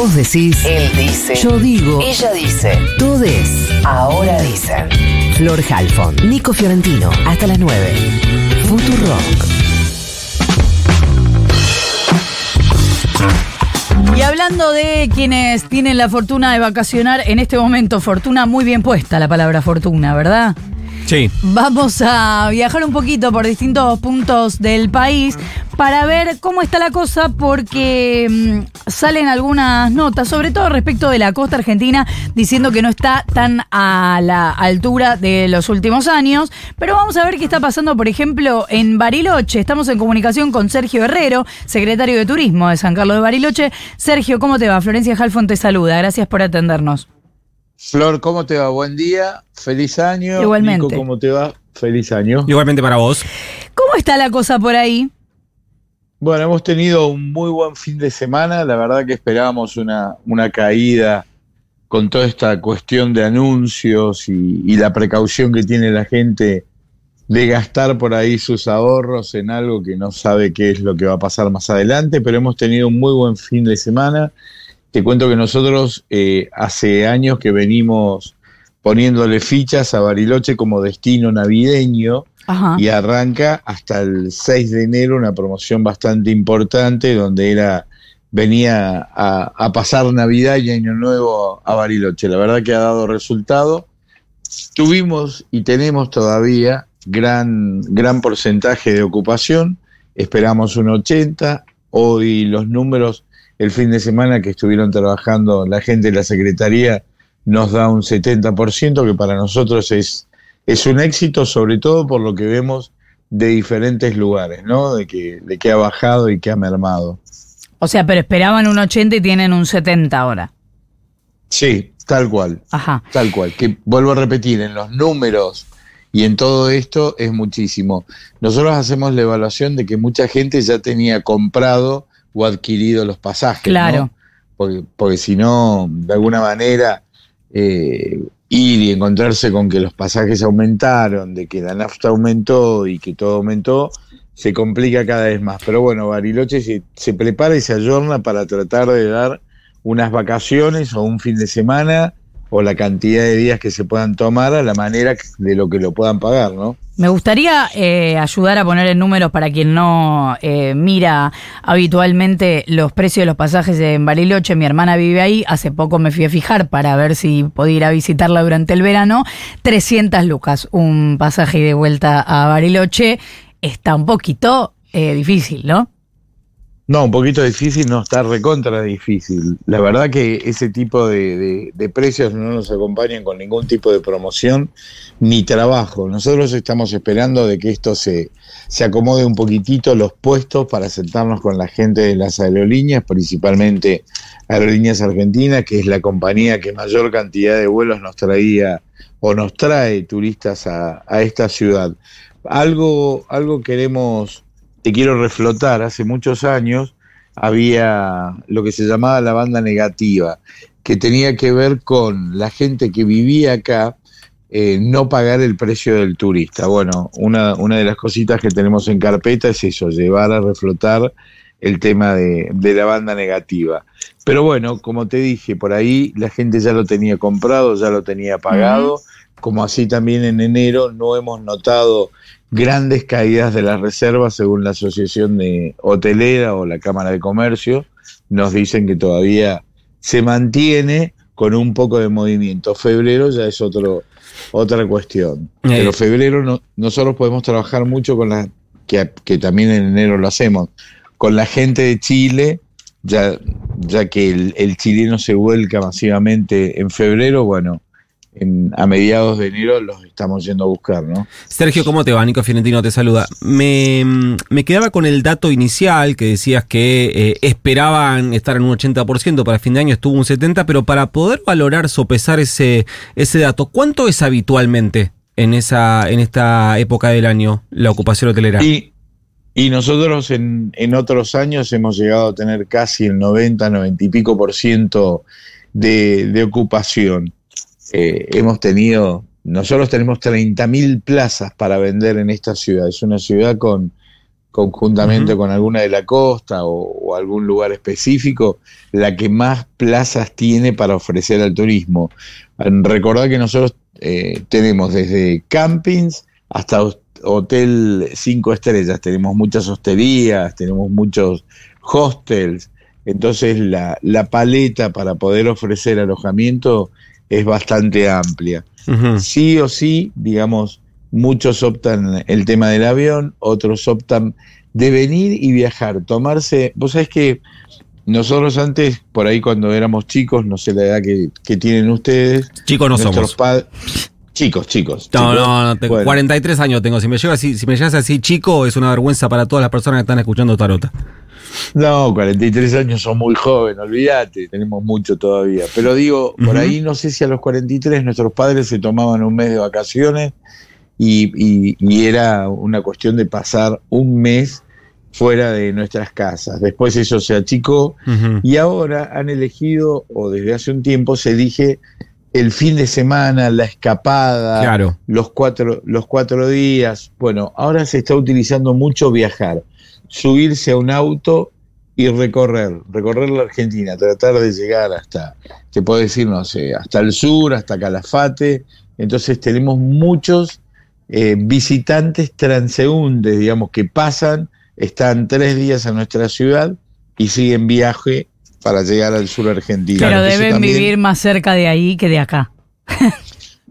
Vos decís, Él dice. yo digo, Ella dice. todes. Ahora dicen. Flor Halfon, Nico Fiorentino, hasta las 9. Futurock. Y hablando de quienes tienen la fortuna de vacacionar en este momento, fortuna muy bien puesta la palabra fortuna, ¿verdad? Sí. Vamos a viajar un poquito por distintos puntos del país para ver cómo está la cosa porque mm, salen algunas notas, sobre todo respecto de la costa argentina, diciendo que no está tan a la altura de los últimos años. Pero vamos a ver qué está pasando, por ejemplo, en Bariloche. Estamos en comunicación con Sergio Herrero, secretario de Turismo de San Carlos de Bariloche. Sergio, ¿cómo te va? Florencia Halfon te saluda. Gracias por atendernos. Flor, ¿cómo te va? Buen día, feliz año. Igualmente. Nico, ¿cómo te va? Feliz año. Igualmente para vos. ¿Cómo está la cosa por ahí? Bueno, hemos tenido un muy buen fin de semana. La verdad que esperábamos una, una caída con toda esta cuestión de anuncios y, la precaución que tiene la gente de gastar por ahí sus ahorros en algo que no sabe qué es lo que va a pasar más adelante, pero hemos tenido un muy buen fin de semana. Te cuento que nosotros eh, hace años que venimos poniéndole fichas a Bariloche como destino navideño Y arranca hasta el 6 de enero una promoción bastante importante donde era venía a, a pasar Navidad y Año Nuevo a Bariloche. La verdad que ha dado resultado. Tuvimos y tenemos todavía gran, gran porcentaje de ocupación. Esperamos un 80. Hoy los números, el fin de semana que estuvieron trabajando la gente de la Secretaría, nos da un 70%, que para nosotros es, es un éxito, sobre todo por lo que vemos de diferentes lugares, ¿no? De que, de que ha bajado y que ha mermado. O sea, pero esperaban un 80 y tienen un 70 ahora. Sí, tal cual. Ajá. Tal cual. Que vuelvo a repetir, en los números y en todo esto es muchísimo. Nosotros hacemos la evaluación de que mucha gente ya tenía comprado o adquirido los pasajes. ¿no? Claro. Porque, porque si no, de alguna manera, eh, ir y encontrarse con que los pasajes aumentaron, de que la nafta aumentó y que todo aumentó, se complica cada vez más. Pero bueno, Bariloche se, se prepara y se ayorna para tratar de dar unas vacaciones o un fin de semana o la cantidad de días que se puedan tomar a la manera de lo que lo puedan pagar, ¿no? Me gustaría eh, ayudar a poner en números para quien no eh, mira habitualmente los precios de los pasajes en Bariloche. Mi hermana vive ahí. Hace poco me fui a fijar para ver si podía ir a visitarla durante el verano. 300 lucas un pasaje de vuelta a Bariloche. Está un poquito eh, difícil, ¿no? No, un poquito difícil, no, está recontra difícil. La verdad que ese tipo de, de, precios no nos acompañan con ningún tipo de promoción ni trabajo. Nosotros estamos esperando de que esto se, se acomode un poquitito los puestos para sentarnos con la gente de las aerolíneas, principalmente Aerolíneas Argentinas, que es la compañía que mayor cantidad de vuelos nos traía o nos trae turistas a, a esta ciudad. Algo, algo queremos te quiero reflotar, hace muchos años había lo que se llamaba la banda negativa, que tenía que ver con la gente que vivía acá, eh, no pagar el precio del turista. Bueno, una, una de las cositas que tenemos en carpeta es eso, llevar a reflotar el tema de, de, la banda negativa. Pero bueno, como te dije, por ahí la gente ya lo tenía comprado, ya lo tenía pagado, como así también en enero no hemos notado grandes caídas de las reservas según la Asociación de Hotelera o la Cámara de Comercio. Nos dicen que todavía se mantiene con un poco de movimiento. Febrero ya es otro, otra cuestión. Eh. Pero febrero no, nosotros podemos trabajar mucho con la, que, que, también en enero lo hacemos, con la gente de Chile, ya, ya que el, el chileno se vuelca masivamente en febrero, bueno, en, a mediados de enero los estamos yendo a buscar, ¿no? Sergio, ¿cómo te va? Nico Fiorentino te saluda. Me, me quedaba con el dato inicial que decías que eh, esperaban estar en un 80%, para fin de año estuvo un 70%, pero para poder valorar, sopesar ese, ese dato, ¿cuánto es habitualmente en, esa, en esta época del año la ocupación hotelera? Y, y nosotros en, en otros años hemos llegado a tener casi el 90, 90 y pico por ciento de, de ocupación. Eh, hemos tenido, nosotros tenemos 30.000 plazas para vender en esta ciudad. Es una ciudad con conjuntamente con alguna de la costa o, o, algún lugar específico, la que más plazas tiene para ofrecer al turismo. Recordad que nosotros eh, tenemos desde campings hasta hotel cinco estrellas, tenemos muchas hosterías, tenemos muchos hostels, entonces la, la paleta para poder ofrecer alojamiento es bastante amplia. Sí o sí, digamos, muchos optan el tema del avión, otros optan de venir y viajar, tomarse, vos sabés que nosotros antes, por ahí cuando éramos chicos, no sé la edad que, que tienen ustedes. Chicos no somos. Chicos, chicos. No, no, no, tengo 43 años tengo. Si me, llevas así, si me llegas así chico, es una vergüenza para todas las personas que están escuchando Tarota. No, 43 años son muy jóvenes, olvídate, tenemos mucho todavía. Pero digo, por ahí no sé si a los 43 nuestros padres se tomaban un mes de vacaciones y, y, era una cuestión de pasar un mes fuera de nuestras casas. Después eso se achicó y ahora han elegido, o desde hace un tiempo se elige el fin de semana, la escapada, los, cuatro, los cuatro días. Bueno, ahora se está utilizando mucho viajar subirse a un auto y recorrer, recorrer la Argentina, tratar de llegar hasta, te puedo decir, no sé, hasta el sur, hasta Calafate. Entonces tenemos muchos eh, visitantes transeúntes, digamos, que pasan, están tres días en nuestra ciudad y siguen viaje para llegar al sur argentino. Pero deben vivir más cerca de ahí que de acá.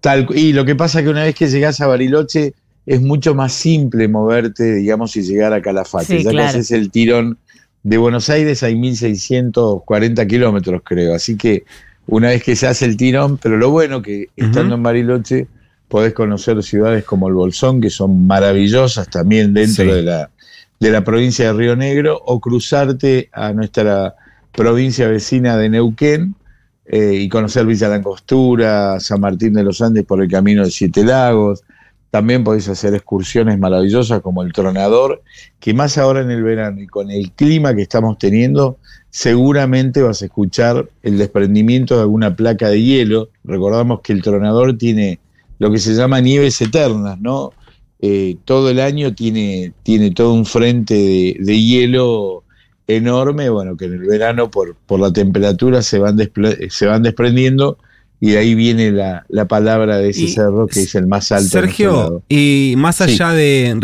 Tal, y lo que pasa es que una vez que llegás a Bariloche, es mucho más simple moverte, digamos, y llegar a Calafate. ya que haces el tirón de Buenos Aires hay 1640 kilómetros, creo. Así que una vez que se hace el tirón, pero lo bueno que estando en Bariloche podés conocer ciudades como el Bolsón, que son maravillosas también dentro de, la, de la provincia de Río Negro, o cruzarte a nuestra provincia vecina de Neuquén eh, y conocer Villa Langostura, San Martín de los Andes por el camino de Siete Lagos, también podéis hacer excursiones maravillosas como el Tronador, que más ahora en el verano y con el clima que estamos teniendo, seguramente vas a escuchar el desprendimiento de alguna placa de hielo. Recordamos que el Tronador tiene lo que se llama nieves eternas, ¿no? Eh, todo el año tiene, tiene todo un frente de, hielo enorme, bueno, que en el verano por, por la temperatura se van, se van desprendiendo y ahí viene la, palabra de ese cerro que es el más alto. Sergio, y más allá de.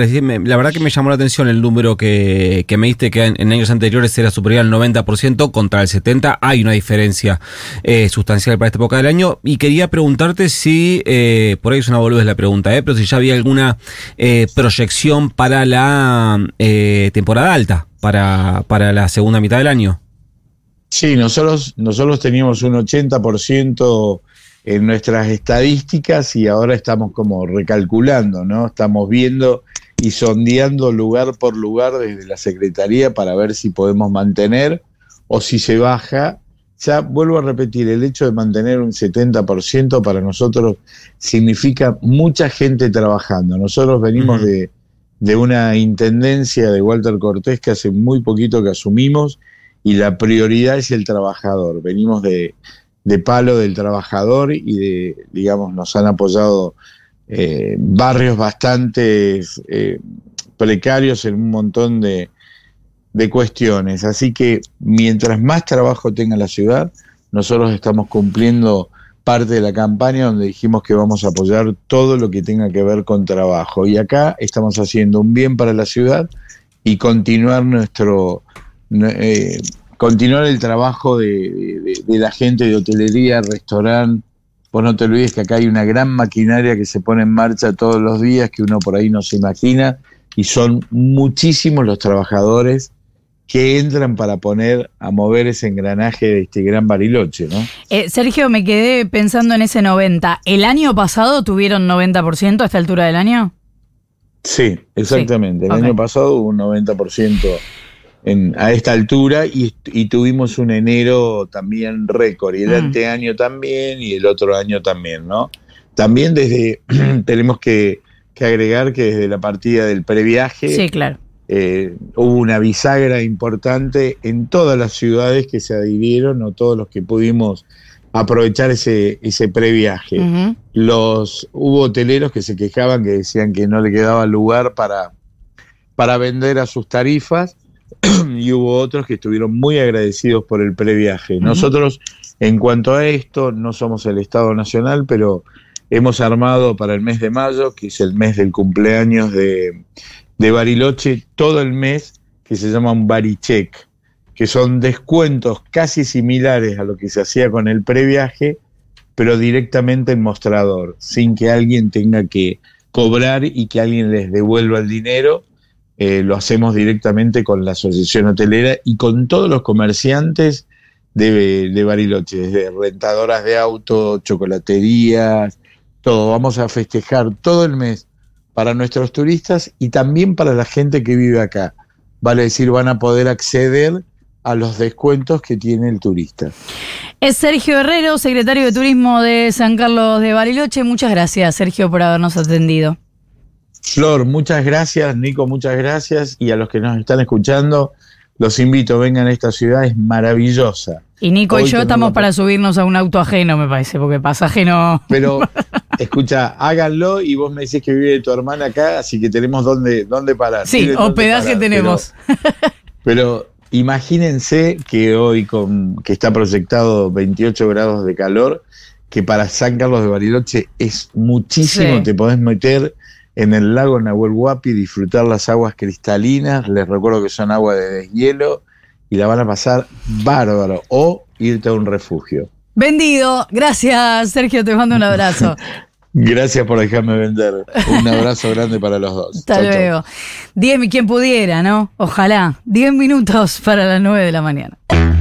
La verdad que me llamó la atención el número que, me diste, que en, años anteriores era superior al 90% contra el 70%. Hay una diferencia eh, sustancial para esta época del año. Y quería preguntarte si. Eh, por ahí es una boludez la pregunta, eh, pero si ya había alguna eh, proyección para la temporada alta, para, para la segunda mitad del año. Sí, nosotros, nosotros teníamos un 80% en nuestras estadísticas y ahora estamos como recalculando, ¿no? Estamos viendo y sondeando lugar por lugar desde la Secretaría para ver si podemos mantener o si se baja. Ya vuelvo a repetir, el hecho de mantener un 70% para nosotros significa mucha gente trabajando. Nosotros venimos de, de una intendencia de Walter Cortés que hace muy poquito que asumimos y la prioridad es el trabajador. Venimos de, palo del trabajador y de, digamos, nos han apoyado eh, barrios bastante eh, precarios en un montón de, de cuestiones. Así que mientras más trabajo tenga la ciudad, nosotros estamos cumpliendo parte de la campaña donde dijimos que vamos a apoyar todo lo que tenga que ver con trabajo. Y acá estamos haciendo un bien para la ciudad y continuar nuestro eh, continuar el trabajo de, la gente de hotelería, restaurante. Vos no te olvides que acá hay una gran maquinaria que se pone en marcha todos los días que uno por ahí no se imagina y son muchísimos los trabajadores que entran para poner a mover ese engranaje de este gran bariloche, ¿no? Eh, Sergio, me quedé pensando en ese 90. ¿El año pasado tuvieron 90% a esta altura del año? Sí, exactamente. El año pasado hubo un 90% a esta altura y, tuvimos un enero también récord y el mm. anteaño también y el otro año también, ¿no? También desde, tenemos que, agregar que desde la partida del previaje sí, claro. Eh, hubo una bisagra importante en todas las ciudades que se adhirieron o todos los que pudimos aprovechar ese, ese previaje. Los, hubo hoteleros que se quejaban, que decían que no le quedaba lugar para para vender a sus tarifas y hubo otros que estuvieron muy agradecidos por el previaje. Nosotros, en cuanto a esto, no somos el Estado Nacional, pero hemos armado para el mes de mayo, que es el mes del cumpleaños de, de Bariloche, todo el mes que se llama un Baricheck, que son descuentos casi similares a lo que se hacía con el previaje, pero directamente en mostrador, sin que alguien tenga que cobrar y que alguien les devuelva el dinero. Eh, lo hacemos directamente con la Asociación Hotelera y con todos los comerciantes de, de Bariloche, desde rentadoras de auto, chocolaterías, todo. Vamos a festejar todo el mes para nuestros turistas y también para la gente que vive acá. Vale decir, van a poder acceder a los descuentos que tiene el turista. Es Sergio Herrero, secretario de Turismo de San Carlos de Bariloche. Muchas gracias, Sergio, por habernos atendido. Flor, muchas gracias, Nico, muchas gracias. Y a los que nos están escuchando, los invito, vengan a esta ciudad, es maravillosa. Y Nico Hoy y yo estamos para subirnos a un auto ajeno, me parece, porque pasaje no. Pero, escucha, háganlo y vos me decís que vive tu hermana acá, así que tenemos dónde, dónde parar. Sí, hospedaje parar, tenemos. Pero, pero imagínense que hoy, con, que está proyectado 28 grados de calor, que para San Carlos de Bariloche es muchísimo, Sí. te podés meter en el lago Nahuel Huapi, disfrutar las aguas cristalinas, les recuerdo que son agua de deshielo, y la van a pasar bárbaro, o irte a un refugio. Vendido. Gracias, Sergio, te mando un abrazo. Gracias por dejarme vender. Un abrazo grande para los dos. Hasta luego. Diez, quien pudiera, ¿no? Ojalá. Diez minutos para las nueve de la mañana.